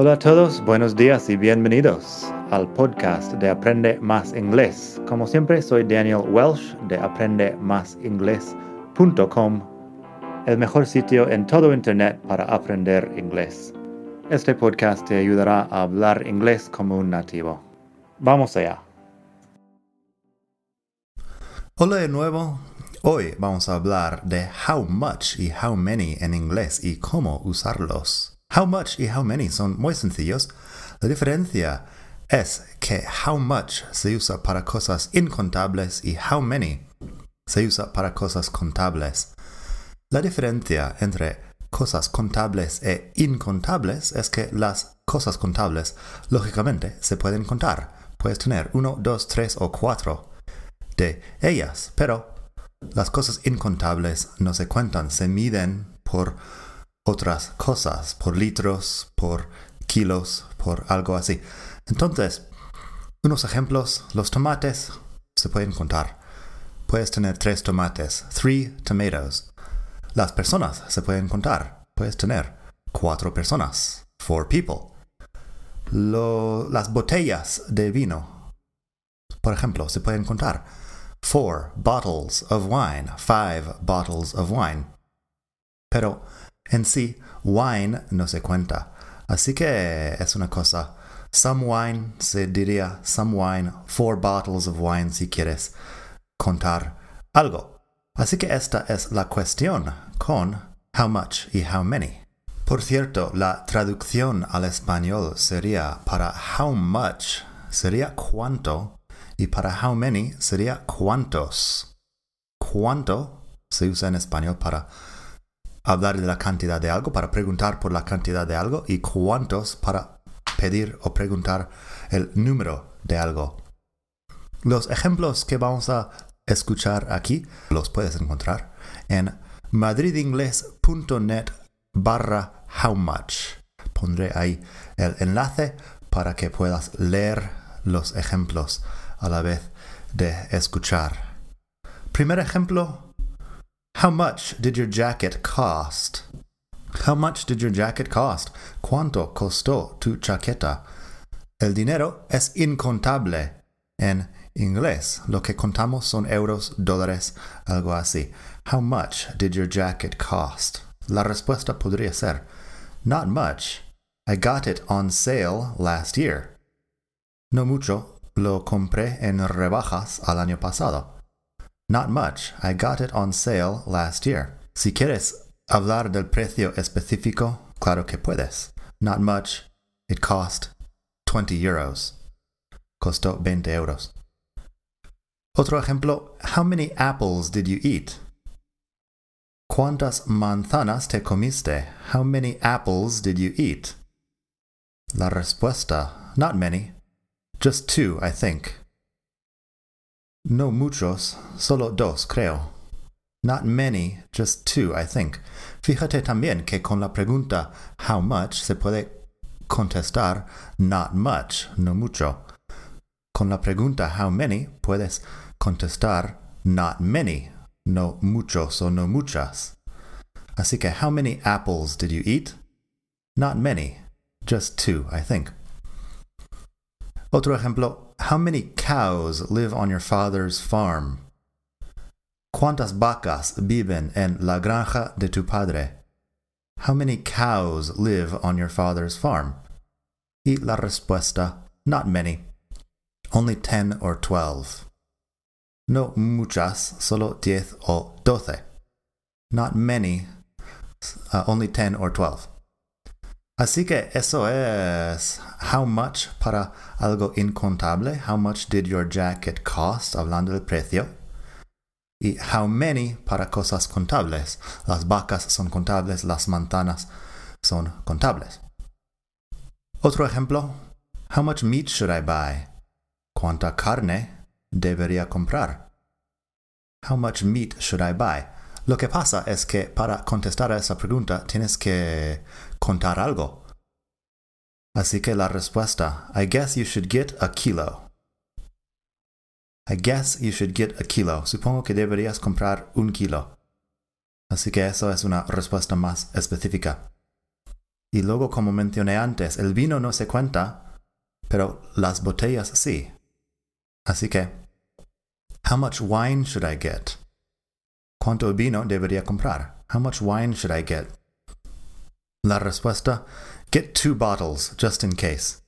Hola a todos, buenos días y bienvenidos al podcast de Aprende Más Inglés. Como siempre, soy Daniel Welsh de aprendemásinglés.com, el mejor sitio en todo Internet para aprender inglés. Este podcast te ayudará a hablar inglés como un nativo. Vamos allá. Hola de nuevo. Hoy vamos a hablar de how much y how many en inglés y cómo usarlos. How much y how many son muy sencillos. La diferencia es que how much se usa para cosas incontables y how many se usa para cosas contables. La diferencia entre cosas contables e incontables es que las cosas contables, lógicamente, se pueden contar. Puedes tener uno, dos, tres o cuatro de ellas, pero las cosas incontables no se cuentan, se miden por otras cosas, por litros, por kilos, por algo así. Entonces, unos ejemplos, los tomates se pueden contar. Puedes tener tres tomates, three tomatoes. Las personas se pueden contar. Puedes tener cuatro personas, four people. las botellas de vino, por ejemplo, se pueden contar. Four bottles of wine, five bottles of wine. Pero en sí, wine no se cuenta. Así que es una cosa. Some wine se diría some wine, four bottles of wine si quieres contar algo. Así que esta es la cuestión con how much y how many. Por cierto, la traducción al español sería para how much sería cuánto y para how many sería cuántos. Cuánto se usa en español para hablar de la cantidad de algo, para preguntar por la cantidad de algo y cuántos para pedir o preguntar el número de algo. Los ejemplos que vamos a escuchar aquí los puedes encontrar en madridingles.net barra how much. Pondré ahí el enlace para que puedas leer los ejemplos a la vez de escuchar. Primer ejemplo, How much did your jacket cost? How much did your jacket cost? ¿Cuánto costó tu chaqueta? El dinero es incontable en inglés. Lo que contamos son euros, dólares, algo así. How much did your jacket cost? La respuesta podría ser Not much. I got it on sale last year. No mucho. Lo compré en rebajas al año pasado. Not much. I got it on sale last year. Si quieres hablar del precio específico, claro que puedes. Not much. It cost 20 euros. Costó 20 euros. Otro ejemplo, how many apples did you eat? ¿Cuántas manzanas te comiste? How many apples did you eat? La respuesta, not many. Just two, I think. No muchos, solo dos, creo. Not many, just two, I think. Fíjate también que con la pregunta how much se puede contestar not much, no mucho. Con la pregunta how many puedes contestar not many, no muchos o no muchas. Así que how many apples did you eat? Not many, just two, I think. Otro ejemplo, how many cows live on your father's farm? ¿Cuántas vacas viven en la granja de tu padre? How many cows live on your father's farm? Y la respuesta, not many. Only ten or twelve. No muchas, solo diez o doce. Not many, uh, only ten or twelve. Así que eso es how much para algo incontable. How much did your jacket cost? Hablando del precio. Y how many para cosas contables. Las vacas son contables, las manzanas son contables. Otro ejemplo. How much meat should I buy? ¿Cuánta carne debería comprar? How much meat should I buy? Lo que pasa es que para contestar a esa pregunta tienes que contar algo. Así que la respuesta, I guess you should get a kilo. I guess you should get a kilo. Supongo que deberías comprar un kilo. Así que eso es una respuesta más específica. Y luego, como mencioné antes, el vino no se cuenta, pero las botellas sí. Así que, how much wine should I get? ¿Cuánto vino debería comprar? How much wine should I get? La respuesta, get two bottles, just in case.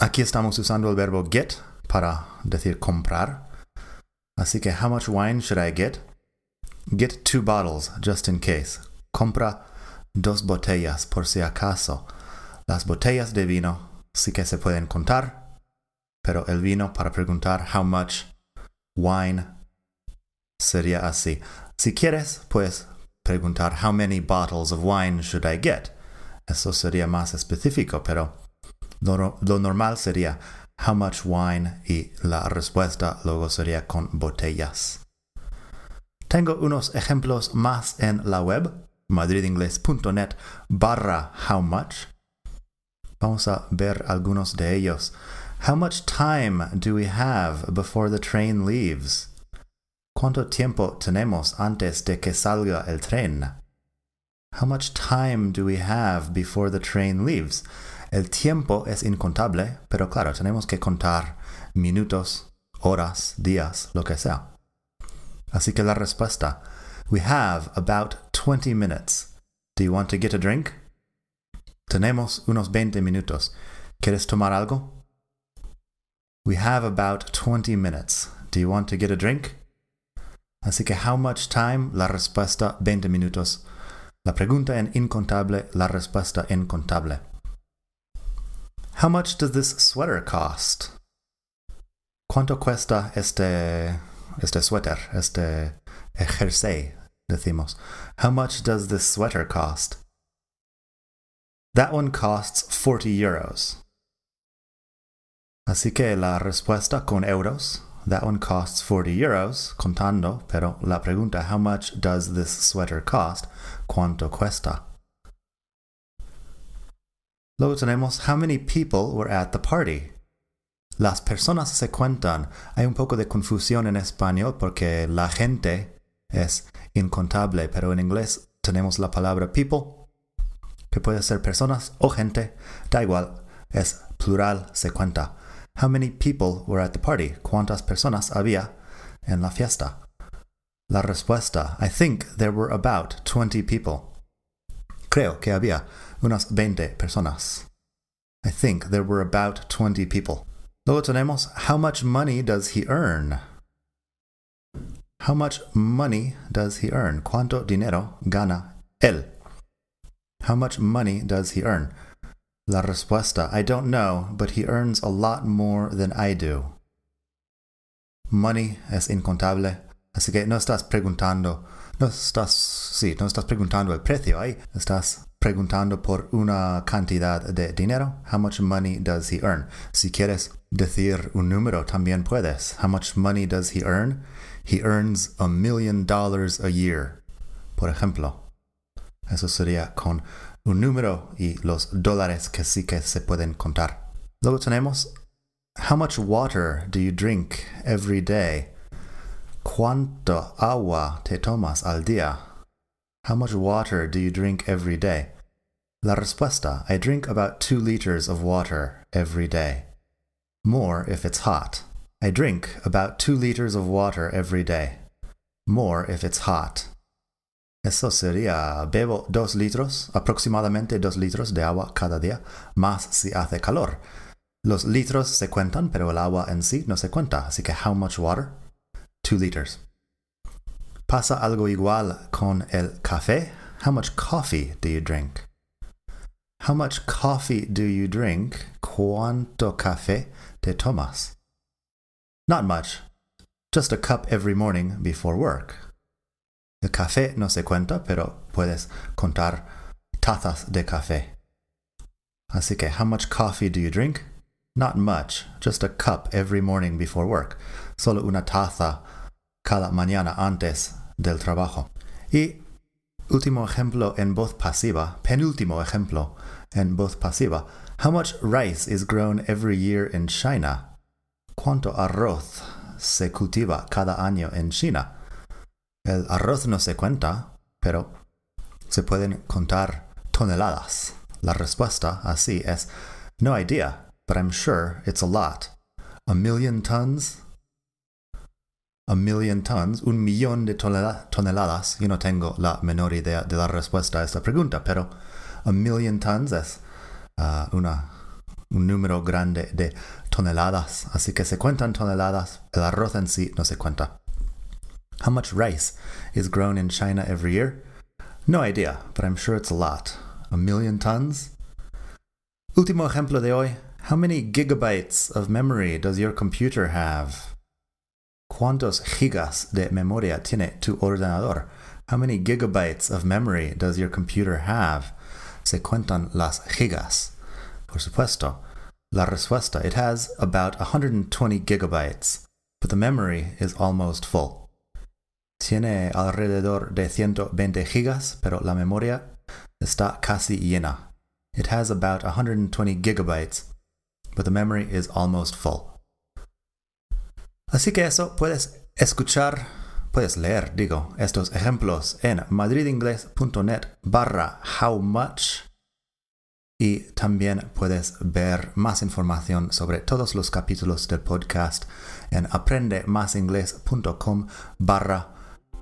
Aquí estamos usando el verbo get para decir comprar. Así que, how much wine should I get? Get two bottles, just in case. Compra dos botellas, por si acaso. Las botellas de vino sí que se pueden contar, pero el vino para preguntar how much wine sería así. Si quieres, puedes preguntar how many bottles of wine should I get. Eso sería más específico, pero lo, normal sería how much wine y la respuesta luego sería con botellas. Tengo unos ejemplos más en la web, madridingles.net barra how much. Vamos a ver algunos de ellos. How much time do we have before the train leaves? ¿Cuánto tiempo tenemos antes de que salga el tren? How much time do we have before the train leaves? El tiempo es incontable, pero claro, tenemos que contar minutos, horas, días, lo que sea. Así que la respuesta, we have about 20 minutes. Do you want to get a drink? Tenemos unos 20 minutos. ¿Quieres tomar algo? We have about 20 minutes. Do you want to get a drink? Así que how much time? La respuesta 20 minutos. La pregunta en incontable, la respuesta en contable. How much does this sweater cost? ¿Cuánto cuesta este este suéter, este jersey, decimos. How much does this sweater cost? That one costs 40 euros. Así que la respuesta con euros. That one costs 40 euros, contando, pero la pregunta, how much does this sweater cost? ¿Cuánto cuesta? Luego tenemos, how many people were at the party? Las personas se cuentan. Hay un poco de confusión en español porque la gente es incontable, pero en inglés tenemos la palabra people, que puede ser personas o gente, da igual, es plural, se cuenta. How many people were at the party? ¿Cuántas personas había en la fiesta? La respuesta, I think there were about 20 people. Creo que había unas 20 personas. I think there were about 20 people. Luego tenemos, how much money does he earn? How much money does he earn? ¿Cuánto dinero gana él? How much money does he earn? La respuesta, I don't know, but he earns a lot more than I do. Money es incontable, así que no estás preguntando, no estás, sí, no estás preguntando el precio ahí, estás preguntando por una cantidad de dinero. How much money does he earn? Si quieres decir un número, también puedes. How much money does he earn? He earns a million dollars a year. Por ejemplo. Eso sería con un número y los dólares que sí que se pueden contar. Luego tenemos How much water do you drink every day? ¿Cuánto agua te tomas al día? How much water do you drink every day? La respuesta, I drink about two liters of water every day. More if it's hot. I drink about two liters of water every day. More if it's hot. Eso sería, bebo dos litros, aproximadamente dos litros de agua cada día, más si hace calor. Los litros se cuentan, pero el agua en sí no se cuenta. Así que, how much water? Two liters. Pasa algo igual con el café. How much coffee do you drink? How much coffee do you drink? ¿Cuánto café te tomas? Not much. Just a cup every morning before work. El café no se cuenta, pero puedes contar tazas de café. Así que, how much coffee do you drink? Not much. Just a cup every morning before work. Solo una taza cada mañana antes del trabajo. Y último ejemplo en voz pasiva, penúltimo ejemplo en voz pasiva. How much rice is grown every year in China? ¿Cuánto arroz se cultiva cada año en China? El arroz no se cuenta, pero se pueden contar toneladas? La respuesta así es no idea, but I'm sure it's a lot. A million tons? A million tons, un millón de toneladas. Yo no tengo la menor idea de la respuesta a esta pregunta, pero a million tons es uh, una, un número grande de toneladas. Así que se cuentan toneladas, el arroz en sí no se cuenta. How much rice is grown in China every year? No idea, but I'm sure it's a lot. A million tons? Último ejemplo de hoy. How many gigabytes of memory does your computer have? ¿Cuántos gigas de memoria tiene tu ordenador? How many gigabytes of memory does your computer have? Se cuentan las gigas. Por supuesto. La respuesta, it has about 120 gigabytes, but the memory is almost full. Tiene alrededor de 120 gigas, pero la memoria está casi llena. It has about 120 gigabytes, but the memory is almost full. Así que eso puedes escuchar, puedes leer, digo, estos ejemplos en madridingles.net barra how much y también puedes ver más información sobre todos los capítulos del podcast en aprendemasingles.com barra